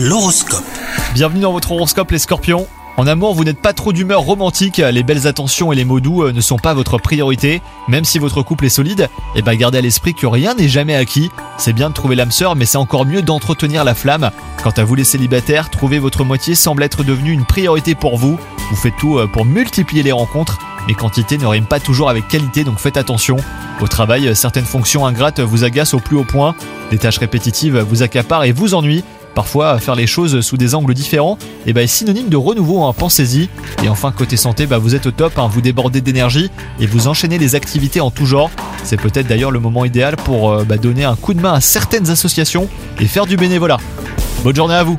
L'horoscope. Bienvenue dans votre horoscope les scorpions. En amour, vous n'êtes pas trop d'humeur romantique, les belles attentions et les mots doux euh, ne sont pas votre priorité. Même si votre couple est solide, et bah gardez à l'esprit que rien n'est jamais acquis. C'est bien de trouver l'âme sœur, mais c'est encore mieux d'entretenir la flamme. Quant à vous les célibataires, trouver votre moitié semble être devenu une priorité pour vous. Vous faites tout euh, pour multiplier les rencontres, mais quantité ne rime pas toujours avec qualité, donc faites attention. Au travail, euh, certaines fonctions ingrates vous agacent au plus haut point, des tâches répétitives vous accaparent et vous ennuient. Parfois, faire les choses sous des angles différents eh ben, est synonyme de renouveau, hein, pensez-y. Et enfin, côté santé, bah, vous êtes au top, hein, vous débordez d'énergie et vous enchaînez les activités en tout genre. C'est peut-être d'ailleurs le moment idéal pour euh, bah, donner un coup de main à certaines associations et faire du bénévolat. Bonne journée à vous